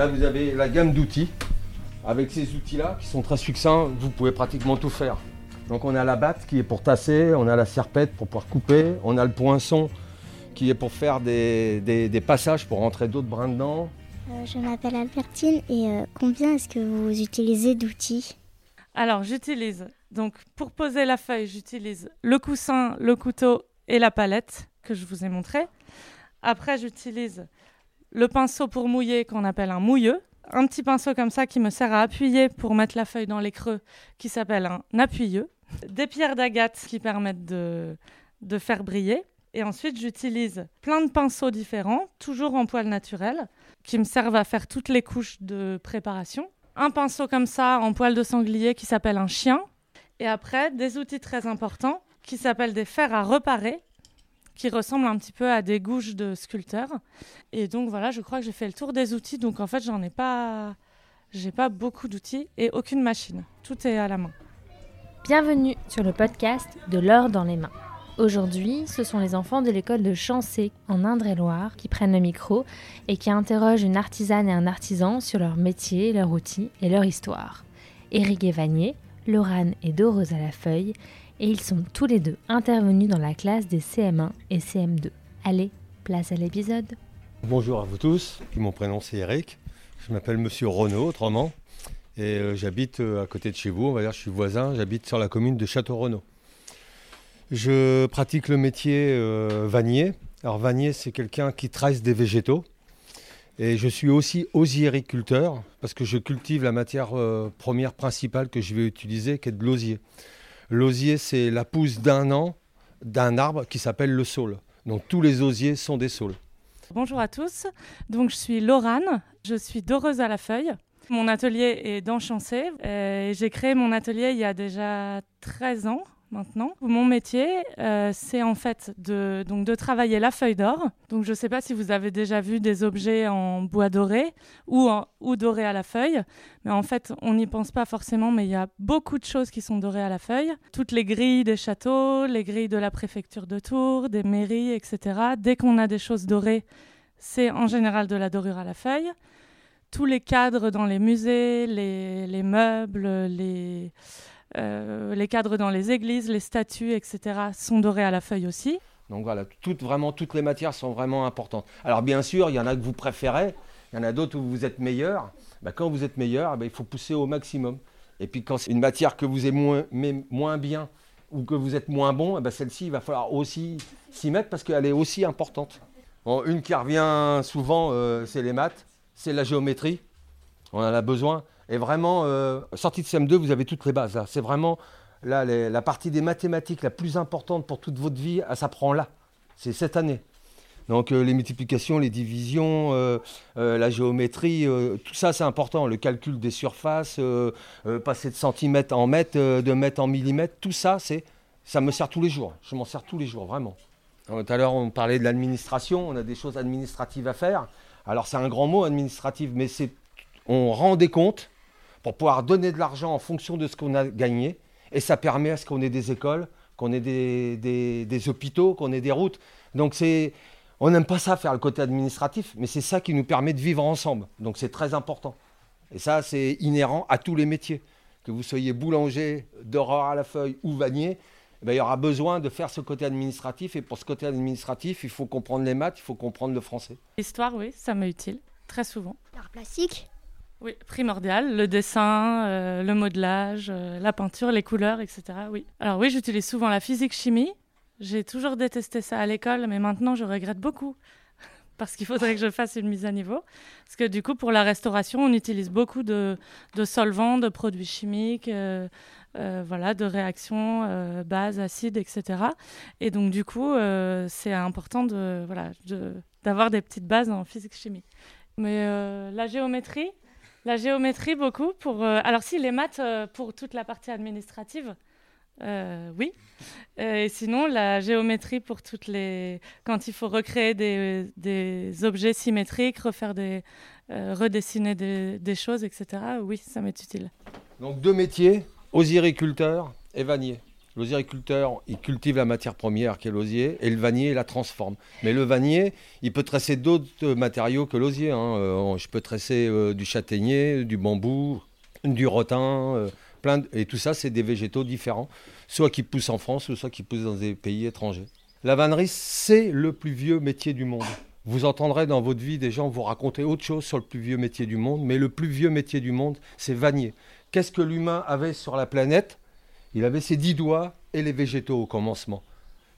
Là, vous avez la gamme d'outils. Avec ces outils-là, qui sont très succincts, vous pouvez pratiquement tout faire. Donc on a la batte qui est pour tasser, on a la serpette pour pouvoir couper, on a le poinçon qui est pour faire des, des- des passages pour rentrer d'autres brins dedans. Euh, je m'appelle Albertine et euh, combien est-ce que vous utilisez d'outils? Alors, j'utilise, donc pour poser la feuille, j'utilise le coussin, le couteau et la palette que je vous ai montré. Après, j'utilise le pinceau pour mouiller qu'on appelle un mouilleux. Un petit pinceau comme ça qui me sert à appuyer pour mettre la feuille dans les creux qui s'appelle un appuyeux. Des pierres d'agate qui permettent de, de faire briller. Et ensuite, j'utilise plein de pinceaux différents, toujours en poil naturel, qui me servent à faire toutes les couches de préparation un pinceau comme ça en poil de sanglier qui s'appelle un chien. Et après, des outils très importants qui s'appellent des fers à reparer, qui ressemblent un petit peu à des gouges de sculpteur. Et donc voilà, je crois que j'ai fait le tour des outils. Donc en fait, j'en ai pas, j'ai pas beaucoup d'outils et aucune machine. Tout est à la main. Bienvenue sur le podcast de l'or dans les mains. Aujourd'hui, ce sont les enfants de l'école de Chancé en Indre-et-Loire qui prennent le micro et qui interrogent une artisane et un artisan sur leur métier, leur outil et leur histoire. Éric Evanier, Laurane et Dorosa Lafeuille, et ils sont tous les deux intervenus dans la classe des CM1 et CM2. Allez, place à l'épisode. Bonjour à vous tous, mon prénom c'est Eric, je m'appelle Monsieur Renaud autrement, et euh, j'habite euh, à côté de chez vous, on va dire je suis voisin, j'habite sur la commune de Château-Renaud. Je pratique le métier euh, vannier. Alors vannier c'est quelqu'un qui tresse des végétaux, et je suis aussi osiericulteur, parce que je cultive la matière première principale que je vais utiliser, qui est de l'osier. L'osier c'est la pousse d'un an d'un arbre qui s'appelle le saule. Donc tous les osiers sont des saules. Bonjour à tous. Donc je suis Laurane, je suis doreuse à la feuille. Mon atelier est dans Chancé. Euh, et J'ai créé mon atelier il y a déjà 13 ans maintenant. Mon métier, euh, c'est en fait de, donc de travailler la feuille d'or. Donc je ne sais pas si vous avez déjà vu des objets en bois doré ou, doré à la feuille. Mais en fait, on n'y pense pas forcément, mais il y a beaucoup de choses qui sont dorées à la feuille. Toutes les grilles des châteaux, les grilles de la préfecture de Tours, des mairies, etc. Dès qu'on a des choses dorées, c'est en général de la dorure à la feuille. Tous les cadres dans les musées, les meubles, les, euh, les cadres dans les églises, les statues, etc. sont dorés à la feuille aussi. Donc voilà, toutes, vraiment, toutes les matières sont vraiment importantes. Alors bien sûr, il y en a que vous préférez, il y en a d'autres où vous êtes meilleur. Ben, quand vous êtes meilleur, ben, il faut pousser au maximum. Et puis quand c'est une matière que vous aimez moins, bien ou que vous êtes moins bon, eh ben, celle-ci, il va falloir aussi s'y mettre parce qu'elle est aussi importante. Une qui revient souvent, euh, c'est les maths, c'est la géométrie. On en a besoin. Et vraiment, euh, sortie de CM2, vous avez toutes les bases. là. C'est vraiment là, la partie des mathématiques la plus importante pour toute votre vie, elle s'apprend là. C'est cette année. Donc euh, les multiplications, les divisions, euh, la géométrie, tout ça c'est important. Le calcul des surfaces, passer de centimètres en mètres, de mètres en millimètres, tout ça, c'est, ça me sert tous les jours. Je m'en sers tous les jours, vraiment. Tout à l'heure, on parlait de l'administration, on a des choses administratives à faire. Alors c'est un grand mot, administrative, mais c'est, on rend des comptes pour pouvoir donner de l'argent en fonction de ce qu'on a gagné. Et ça permet à ce qu'on ait des écoles, qu'on ait des, des- des hôpitaux, qu'on ait des routes. Donc c'est, on n'aime pas ça faire le côté administratif, mais c'est ça qui nous permet de vivre ensemble. Donc c'est très important. Et ça, c'est inhérent à tous les métiers. Que vous soyez boulanger, doreur à la feuille ou vannier, eh ben, il y aura besoin de faire ce côté administratif. Et pour ce côté administratif, il faut comprendre les maths, il faut comprendre le français. L'histoire, oui, ça m'est utile, très souvent. L'art plastique Oui, primordial, le dessin, euh, le modelage, euh, la peinture, les couleurs, etc. Oui. Alors oui, j'utilise souvent la physique-chimie. J'ai toujours détesté ça à l'école, mais maintenant je regrette beaucoup parce qu'il faudrait que je fasse une mise à niveau. Parce que du coup, pour la restauration, on utilise beaucoup de, solvants, de produits chimiques, euh, voilà, de réactions, bases, acides, etc. Et donc du coup, c'est important de, voilà, d'avoir des petites bases en physique-chimie. Mais la géométrie, la géométrie, beaucoup. Pour, euh, alors, si, les maths euh, pour toute la partie administrative, euh, oui. Et sinon, la géométrie pour toutes les. Quand il faut recréer des, objets symétriques, refaire des. redessiner des, des choses, etc. Oui, ça m'est utile. Donc deux métiers, osiriculteur et vannier. L'osiericulteur, il cultive la matière première qui est l'osier et le vannier la transforme. Mais le vannier, il peut tresser d'autres matériaux que l'osier. Hein. Euh, je peux tresser euh, du châtaignier, du bambou, du rotin, euh, plein et tout ça, c'est des végétaux différents, soit qui poussent en France, soit qui poussent dans des pays étrangers. La vannerie, c'est le plus vieux métier du monde. Vous entendrez dans votre vie des gens vous raconter autre chose sur le plus vieux métier du monde, mais le plus vieux métier du monde, c'est vannier. Qu'est-ce que l'humain avait sur la planète il avait ses dix doigts et les végétaux au commencement.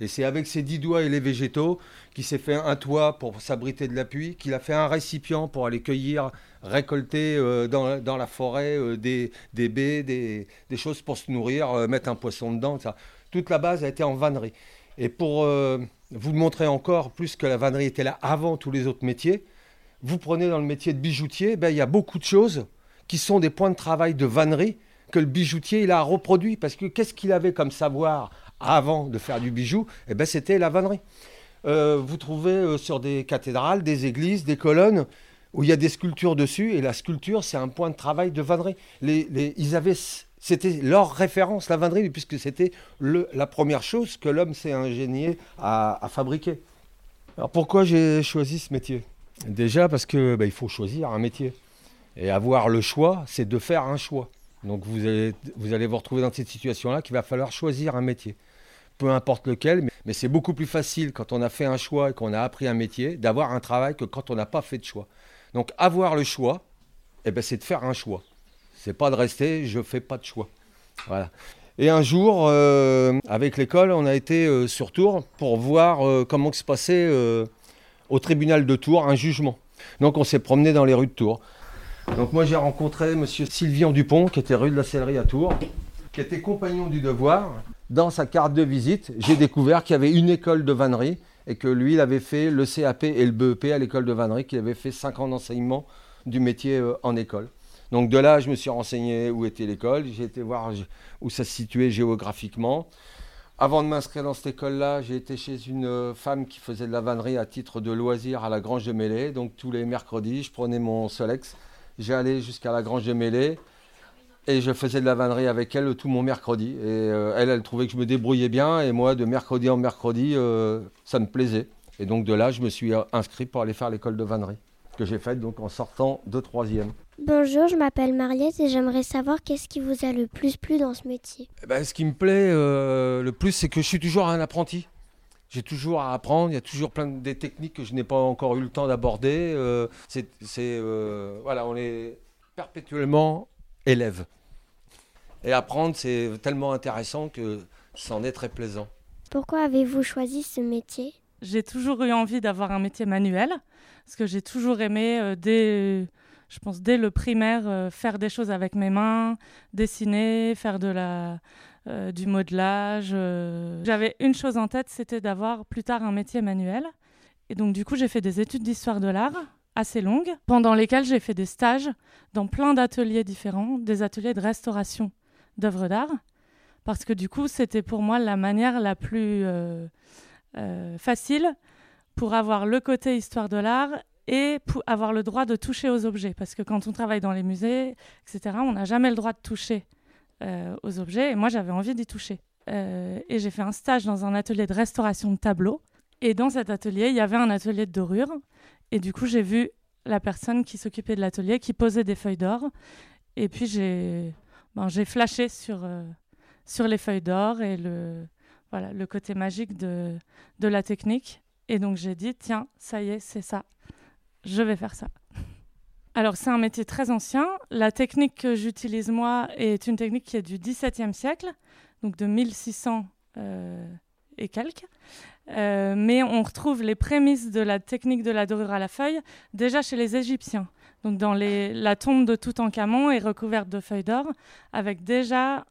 Et c'est avec ses dix doigts et les végétaux qu'il s'est fait un toit pour s'abriter de la pluie, qu'il a fait un récipient pour aller cueillir, récolter euh, dans, la forêt euh, des, baies, des, choses pour se nourrir, euh, mettre un poisson dedans. Ça. Toute la base a été en vannerie. Et pour vous montrer encore plus que la vannerie était là avant tous les autres métiers, vous prenez dans le métier de bijoutier, ben, il y a beaucoup de choses qui sont des points de travail de vannerie que le bijoutier il a reproduit. Parce que qu'est-ce qu'il avait comme savoir avant de faire du bijou? Eh ben, c'était la vannerie. Euh, vous trouvez euh, sur des cathédrales, des églises, des colonnes où il y a des sculptures dessus, et la sculpture, c'est un point de travail de vannerie. Ils avaient, c'était leur référence, la vannerie, puisque c'était la première chose que l'homme s'est ingénié à, fabriquer. Alors pourquoi j'ai choisi ce métier? Déjà parce que bah, il faut choisir un métier. Et avoir le choix, c'est de faire un choix. Donc vous allez, vous retrouver dans cette situation-là qu'il va falloir choisir un métier. Peu importe lequel, mais, c'est beaucoup plus facile quand on a fait un choix et qu'on a appris un métier d'avoir un travail que quand on n'a pas fait de choix. Donc avoir le choix, eh ben, c'est de faire un choix. C'est pas de rester, je fais pas de choix. Voilà. Et un jour, euh, avec l'école, on a été euh, sur Tours pour voir euh, comment se passait au tribunal de Tours un jugement. Donc on s'est promené dans les rues de Tours. Donc moi j'ai rencontré monsieur Sylvian Dupont qui était rue de la Sellerie à Tours, qui était compagnon du devoir. Dans sa carte de visite, j'ai découvert qu'il y avait une école de vannerie et que lui il avait fait le CAP et le BEP à l'école de vannerie, qu'il avait fait 5 ans d'enseignement du métier euh, en école. Donc de là, je me suis renseigné où était l'école, j'ai été voir où ça se situait géographiquement. Avant de m'inscrire dans cette école-là, j'ai été chez une euh, femme qui faisait de la vannerie à titre de loisir à la Grange de Mêlée. Donc tous les mercredis, je prenais mon Solex J'allais jusqu'à la Grange de Mêlée et je faisais de la vannerie avec elle tout mon mercredi. Et euh, elle, elle trouvait que je me débrouillais bien et moi, de mercredi en mercredi, euh, ça me plaisait. Et donc de là, je me suis inscrit pour aller faire l'école de vannerie que j'ai faite donc en sortant de troisième. Bonjour, je m'appelle Mariette et j'aimerais savoir qu'est-ce qui vous a le plus plu dans ce métier? Eh ben, ce qui me plaît euh, le plus, c'est que je suis toujours un apprenti. J'ai toujours à apprendre, il y a toujours plein de techniques que je n'ai pas encore eu le temps d'aborder. Euh, c'est, euh, voilà, on est perpétuellement élève. Et apprendre, c'est tellement intéressant que c'en est très plaisant. Pourquoi avez-vous choisi ce métier? J'ai toujours eu envie d'avoir un métier manuel, parce que j'ai toujours aimé, euh, dès, je pense, dès le primaire, faire des choses avec mes mains, dessiner, faire de la, euh, du modelage. Euh. J'avais une chose en tête, c'était d'avoir plus tard un métier manuel. Et donc du coup, j'ai fait des études d'histoire de l'art assez longues, pendant lesquelles j'ai fait des stages dans plein d'ateliers différents, des ateliers de restauration d'œuvres d'art, parce que du coup, c'était pour moi la manière la plus euh, facile pour avoir le côté histoire de l'art et pour avoir le droit de toucher aux objets. Parce que quand on travaille dans les musées, etc., on n'a jamais le droit de toucher euh, aux objets. Et moi, j'avais envie d'y toucher. Euh, et j'ai fait un stage dans un atelier de restauration de tableaux. Et dans cet atelier, il y avait un atelier de dorure. Et du coup, j'ai vu la personne qui s'occupait de l'atelier, qui posait des feuilles d'or. Et puis, j'ai ben, flashé sur, euh, sur les feuilles d'or et le, côté magique de la technique. Et donc, j'ai dit, tiens, ça y est, c'est ça. Je vais faire ça. Alors, c'est un métier très ancien. La technique que j'utilise moi est une technique qui est du XVIIe siècle, donc de 1600 euh, et quelques. Euh, mais on retrouve les prémices de la technique de la dorure à la feuille déjà chez les Égyptiens. Donc, dans la tombe de Toutankhamon est recouverte de feuilles d'or, avec déjà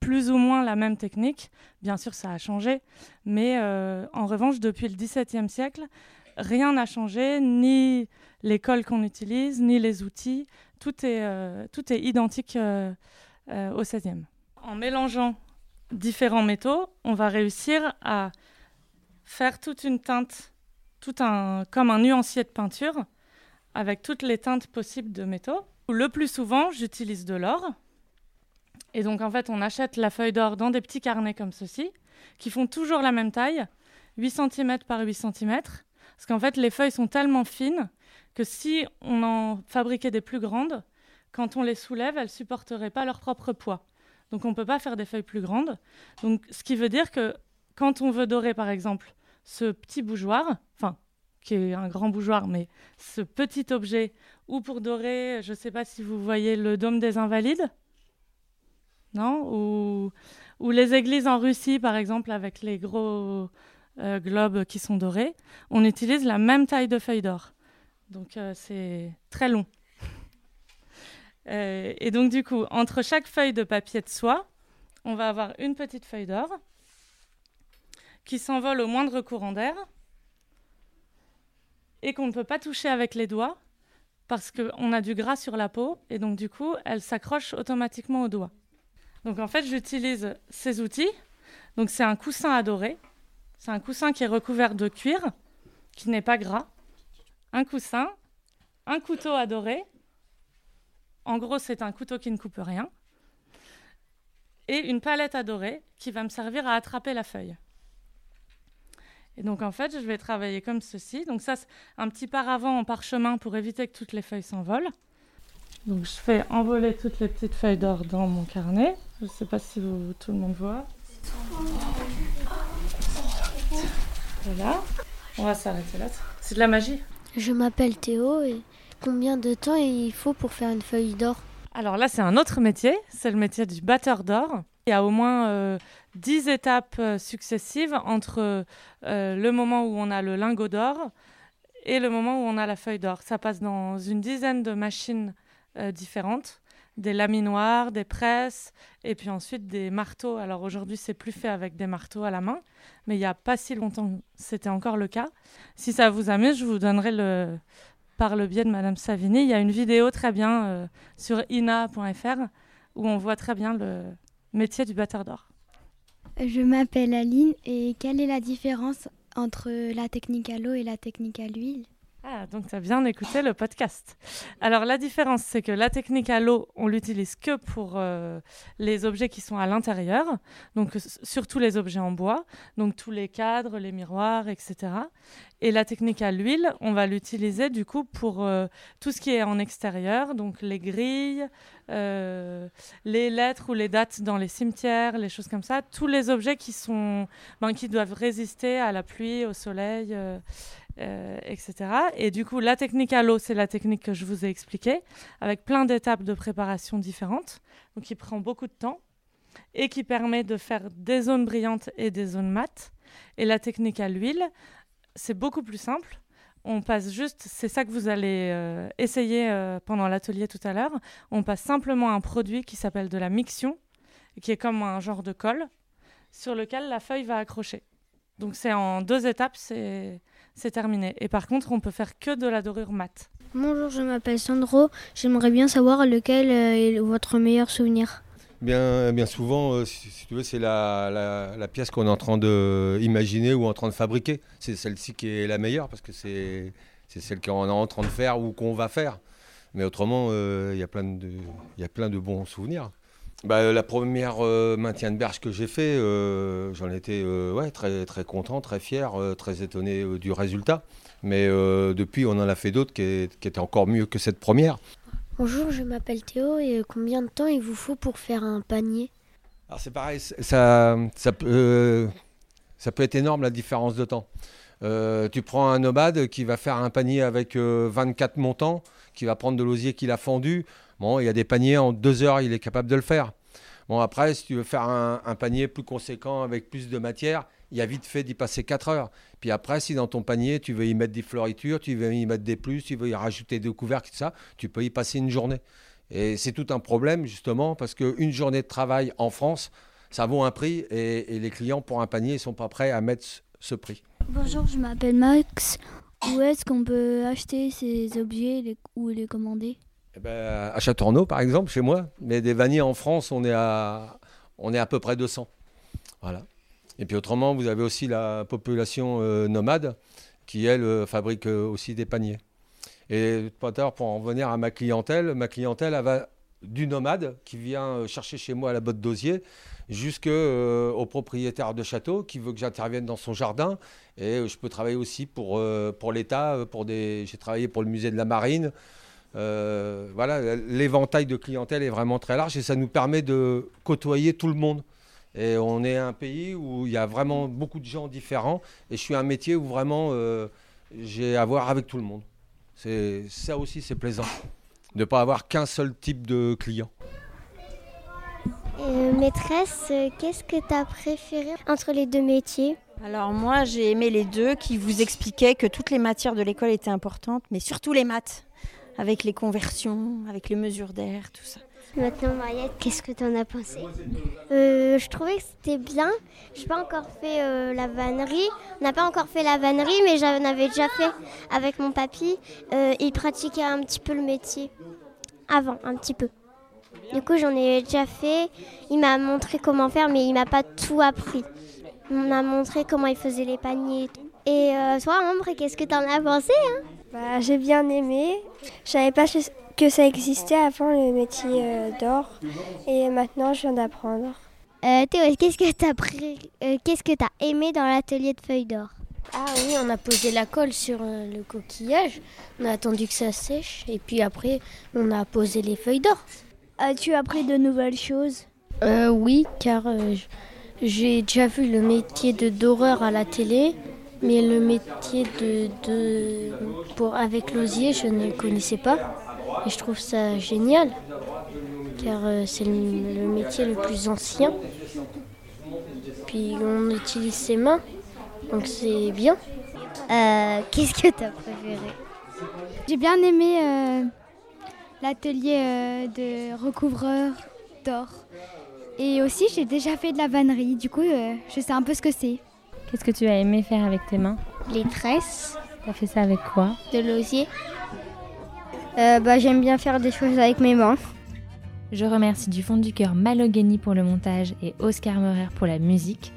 plus ou moins la même technique. Bien sûr, ça a changé, mais euh, en revanche, depuis le XVIIe siècle, rien n'a changé, ni l'école qu'on utilise, ni les outils. Tout est, euh, identique euh, euh, au 16e. En mélangeant différents métaux, on va réussir à faire toute une teinte, tout un, comme un nuancier de peinture, avec toutes les teintes possibles de métaux. Le plus souvent, j'utilise de l'or. Et donc en fait, on achète la feuille d'or dans des petits carnets comme ceci, qui font toujours la même taille, 8 cm par 8 cm, parce qu'en fait, les feuilles sont tellement fines que si on en fabriquait des plus grandes, quand on les soulève, elles ne supporteraient pas leur propre poids. Donc on ne peut pas faire des feuilles plus grandes. Donc ce qui veut dire que quand on veut dorer, par exemple, ce petit bougeoir, enfin, qui est un grand bougeoir, mais ce petit objet, ou pour dorer, je ne sais pas si vous voyez le dôme des Invalides, non? Ou, ou les églises en Russie, par exemple, avec les gros euh, globes qui sont dorés, on utilise la même taille de feuille d'or. Donc euh, c'est très long. Euh, et donc du coup, entre chaque feuille de papier de soie, on va avoir une petite feuille d'or qui s'envole au moindre courant d'air et qu'on ne peut pas toucher avec les doigts parce qu'on a du gras sur la peau et donc du coup, elle s'accroche automatiquement aux doigts. Donc en fait, j'utilise ces outils. Donc c'est un coussin à dorer. C'est un coussin qui est recouvert de cuir, qui n'est pas gras. Un coussin, un couteau à dorer. En gros, c'est un couteau qui ne coupe rien. Et une palette à dorer qui va me servir à attraper la feuille. Et donc en fait, je vais travailler comme ceci. Donc ça, c'est un petit paravent en parchemin pour éviter que toutes les feuilles s'envolent. Donc je fais envoler toutes les petites feuilles d'or dans mon carnet. Je ne sais pas si tout le monde voit. Voilà. On va s'arrêter là. C'est de la magie. Je m'appelle Théo et combien de temps il faut pour faire une feuille d'or? Alors là, c'est un autre métier. C'est le métier du batteur d'or. Il y a au moins euh, 10 étapes euh, successives entre euh, le moment où on a le lingot d'or et le moment où on a la feuille d'or. Ça passe dans une dizaine de machines euh, différentes, des laminoirs, des presses, et puis ensuite des marteaux. Alors aujourd'hui, c'est plus fait avec des marteaux à la main, mais il n'y a pas si longtemps, c'était encore le cas. Si ça vous amuse, je vous donnerai le, par le biais de Madame Savini, il y a une vidéo très bien euh, sur ina.fr où on voit très bien le métier du batteur d'or. Je m'appelle Aline et quelle est la différence entre la technique à l'eau et la technique à l'huile? Ah, donc tu as bien écouté le podcast. Alors la différence, c'est que la technique à l'eau, on l'utilise que pour euh, les objets qui sont à l'intérieur, donc surtout les objets en bois, donc tous les cadres, les miroirs, etc. Et la technique à l'huile, on va l'utiliser du coup pour euh, tout ce qui est en extérieur, donc les grilles, euh, les lettres ou les dates dans les cimetières, les choses comme ça, tous les objets qui sont, ben, qui doivent résister à la pluie, au soleil. Euh, etc. Et du coup, la technique à l'eau, c'est la technique que je vous ai expliquée, avec plein d'étapes de préparation différentes, donc qui prend beaucoup de temps et qui permet de faire des zones brillantes et des zones mates. Et la technique à l'huile, c'est beaucoup plus simple. On passe juste, c'est ça que vous allez euh, essayer euh, pendant l'atelier tout à l'heure. On passe simplement un produit qui s'appelle de la mixion, qui est comme un genre de colle, sur lequel la feuille va accrocher. Donc c'est en deux étapes, c'est c'est terminé. Et par contre, on peut faire que de la dorure mate. Bonjour, je m'appelle Sandro. J'aimerais bien savoir lequel euh, est votre meilleur souvenir. Bien, bien souvent, euh, si, si tu veux, c'est la, la- la pièce qu'on est en train d'imaginer ou en train de fabriquer. C'est celle-ci qui est la meilleure parce que c'est celle qu'on est en train de faire ou qu'on va faire. Mais autrement, euh, il y a plein de- il y a plein de bons souvenirs. Bah, la première euh, maintien de berge que j'ai fait, euh, j'en étais euh, ouais, très, très content, très fier, euh, très étonné euh, du résultat. Mais euh, depuis, on en a fait d'autres qui, étaient encore mieux que cette première. Bonjour, je m'appelle Théo et combien de temps il vous faut pour faire un panier? Alors c'est pareil, ça, ça, peut, euh, ça peut être énorme la différence de temps. Euh, tu prends un nomade qui va faire un panier avec euh, 24 montants, qui va prendre de l'osier qu'il a fendu. Bon, il y a des paniers en deux heures, il est capable de le faire. Bon, après, si tu veux faire un, panier plus conséquent avec plus de matière, il y a vite fait d'y passer 4 heures. Puis après, si dans ton panier, tu veux y mettre des fleuritures, tu veux y mettre des plus, tu veux y rajouter des couvercles, tout ça, tu peux y passer une journée. Et c'est tout un problème, justement, parce qu'une journée de travail en France, ça vaut un prix et, les clients pour un panier ne sont pas prêts à mettre ce- prix. Bonjour, je m'appelle Max. Où est-ce qu'on peut acheter ces objets ou les commander? Eh ben, à Châteaurenaud, par exemple, chez moi, mais des vanniers en France, on est à, on est à peu près 200. Voilà. Et puis autrement, vous avez aussi la population euh, nomade qui, elle, euh, fabrique euh, aussi des paniers. Et à l'heure, pour en revenir à ma clientèle, ma clientèle, va du nomade qui vient chercher chez moi à la botte d'osier jusqu'au propriétaire de château qui veut que j'intervienne dans son jardin. Et je peux travailler aussi pour, pour l'État. Pour des... J'ai travaillé pour le musée de la Marine. Voilà, l'éventail de clientèle est vraiment très large et ça nous permet de côtoyer tout le monde. Et on est un pays où il y a vraiment beaucoup de gens différents. Et je suis un métier où vraiment euh, j'ai à voir avec tout le monde. C'est ça aussi, c'est plaisant de ne pas avoir qu'un seul type de client. Euh, maîtresse, qu'est-ce que tu as préféré entre les deux métiers? Alors moi, j'ai aimé les deux qui vous expliquaient que toutes les matières de l'école étaient importantes, mais surtout les maths, avec les conversions, avec les mesures d'air, tout ça. Maintenant, Mariette, qu'est-ce que tu en as pensé? Euh, Je trouvais que c'était bien. Je n'ai pas encore fait euh, la vannerie. On n'a pas encore fait la vannerie, mais j'en avais déjà fait avec mon papy. Euh, il pratiquait un petit peu le métier avant, un petit peu. Du coup, j'en ai déjà fait. Il m'a montré comment faire, mais il m'a pas tout appris. On a montré comment il faisait les paniers. Et toi, Ambre, qu'est-ce que tu en as pensé hein? Bah, J'ai bien aimé. Je savais pas que ça existait avant le métier euh, d'or et maintenant je viens d'apprendre. Euh, Théo, qu'est-ce que tu as, euh, qu'est-ce que as aimé dans l'atelier de feuilles d'or? Ah oui, on a posé la colle sur le coquillage, on a attendu que ça sèche et puis après on a posé les feuilles d'or. As-tu appris de nouvelles choses? Oui, car j'ai déjà vu le métier de doreur à la télé mais le métier de, de pour avec l'osier, je ne connaissais pas. Et je trouve ça génial, car euh, c'est le, métier le plus ancien. Puis on utilise ses mains, donc c'est bien. Euh, qu'est-ce que tu as préféré? J'ai bien aimé euh, l'atelier de recouvreur d'or. Et aussi, j'ai déjà fait de la vannerie, du coup, je sais un peu ce que c'est. Qu'est-ce que tu as aimé faire avec tes mains Les tresses. Tu as fait ça avec quoi De l'osier. Euh, bah, J'aime bien faire des choses avec mes mains. Je remercie du fond du cœur Malogany pour le montage et Oscar Meurer pour la musique.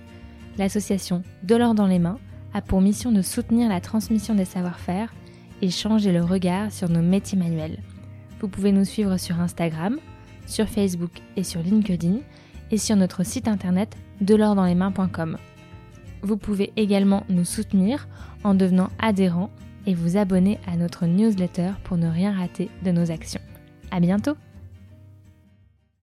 L'association De l'or dans les mains a pour mission de soutenir la transmission des savoir-faire et changer le regard sur nos métiers manuels. Vous pouvez nous suivre sur Instagram, sur Facebook et sur LinkedIn et sur notre site internet delordanslesmains.com. Vous pouvez également nous soutenir en devenant adhérent et vous abonner à notre newsletter pour ne rien rater de nos actions. À bientôt!